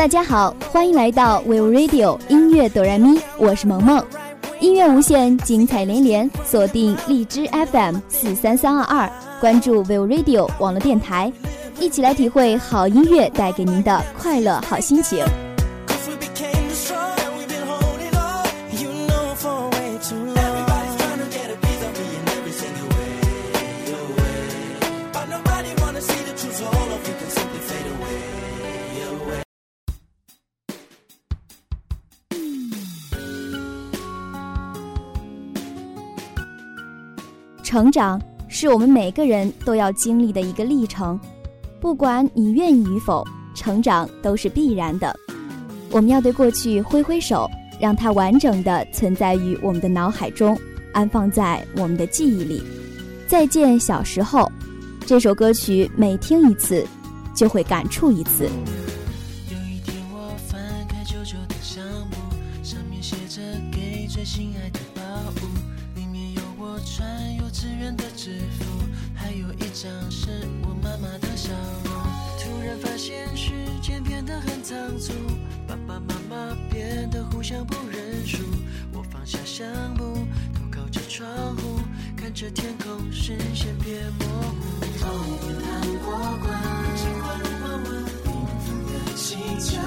大家好，欢迎来到 We Radio 音乐哆来咪，我是萌萌。音乐无限，精彩连连，锁定荔枝 FM 四三三二二，关注 We Radio 网络电台，一起来体会好音乐带给您的快乐好心情。成长是我们每个人都要经历的一个历程，不管你愿意与否，成长都是必然的。我们要对过去挥挥手，让它完整的存在于我们的脑海中，安放在我们的记忆里。再见小时候，这首歌曲每听一次，就会感触一次。得很仓促，爸爸妈妈变得互相不认输。我放下相簿，头靠着窗户，看着天空，视线变模糊。童年糖果罐，金花如花纹，缤纷的气球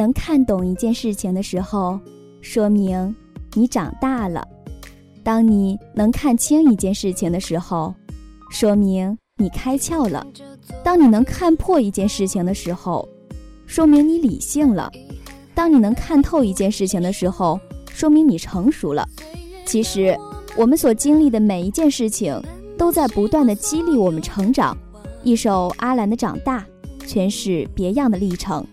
能看懂一件事情的时候，说明你长大了；当你能看清一件事情的时候，说明你开窍了；当你能看破一件事情的时候，说明你理性了；当你能看透一件事情的时候，说明你成熟了。其实，我们所经历的每一件事情，都在不断的激励我们成长。一首阿兰的《长大》，诠释别样的历程。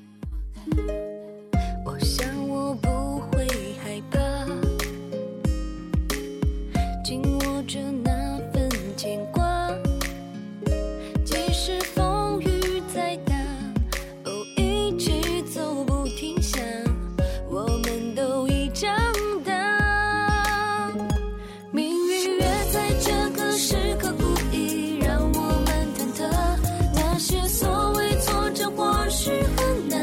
紧握着那份牵挂，即使风雨再大，哦，一起走不停下，我们都已长大。命运约在这个时刻故意让我们忐忑，那些所谓挫折或许很难。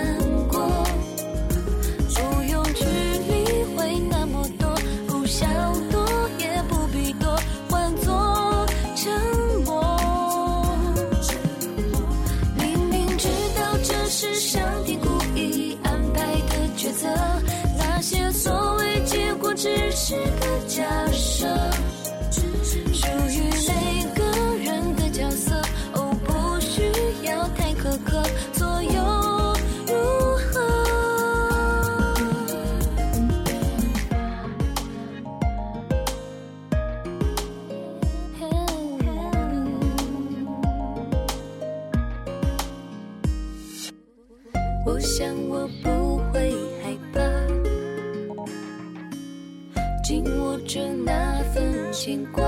我想我不会害怕。紧握着那份牵挂。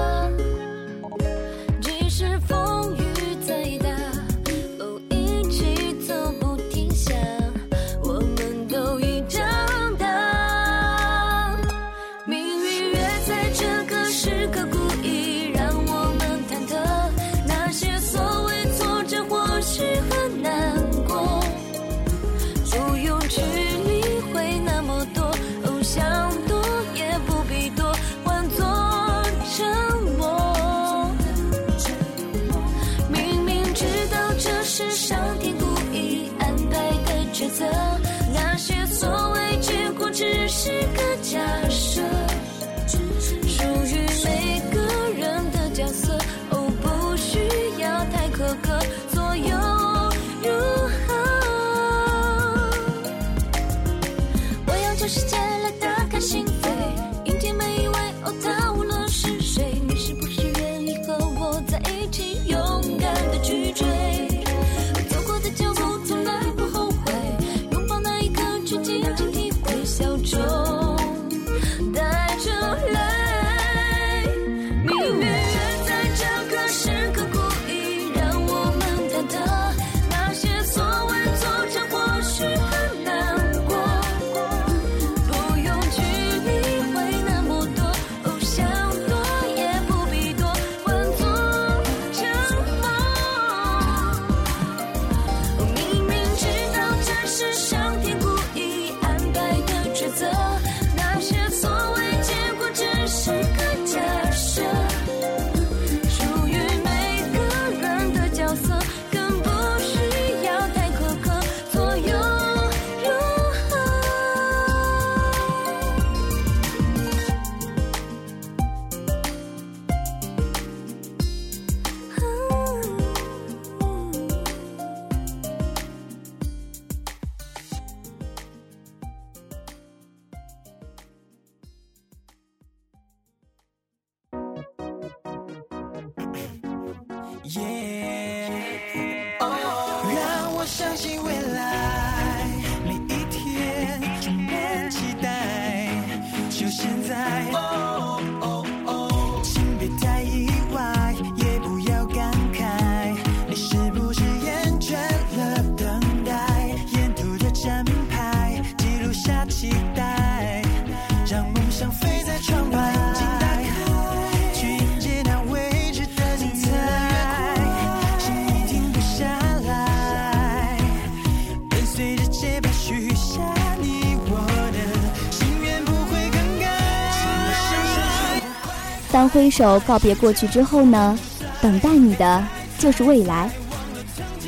抉择。耶！哦，让我相信未来。当挥手告别过去之后呢等待你的就是未来。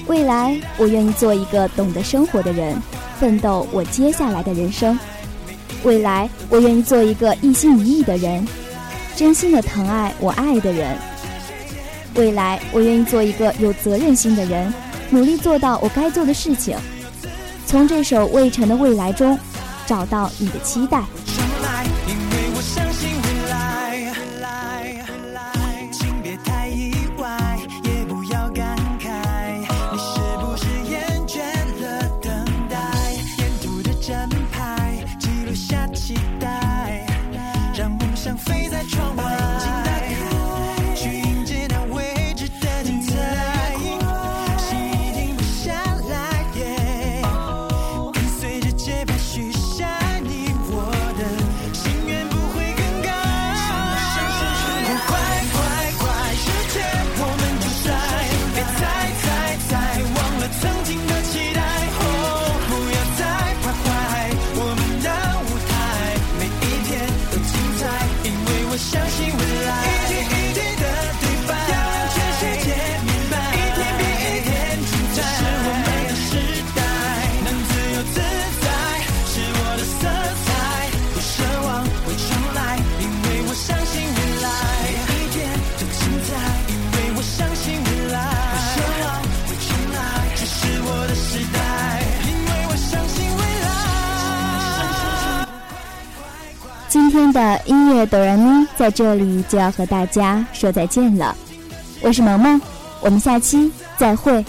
未来我愿意做一个懂得生活的人奋斗我接下来的人生。未来我愿意做一个一心一意的人真心的疼爱我爱的人。未来我愿意做一个有责任心的人努力做到我该做的事情。从这首魏晨的未来中找到你的期待。今天的音乐哆来咪在这里就要和大家说再见了。我是萌萌我们下期再会。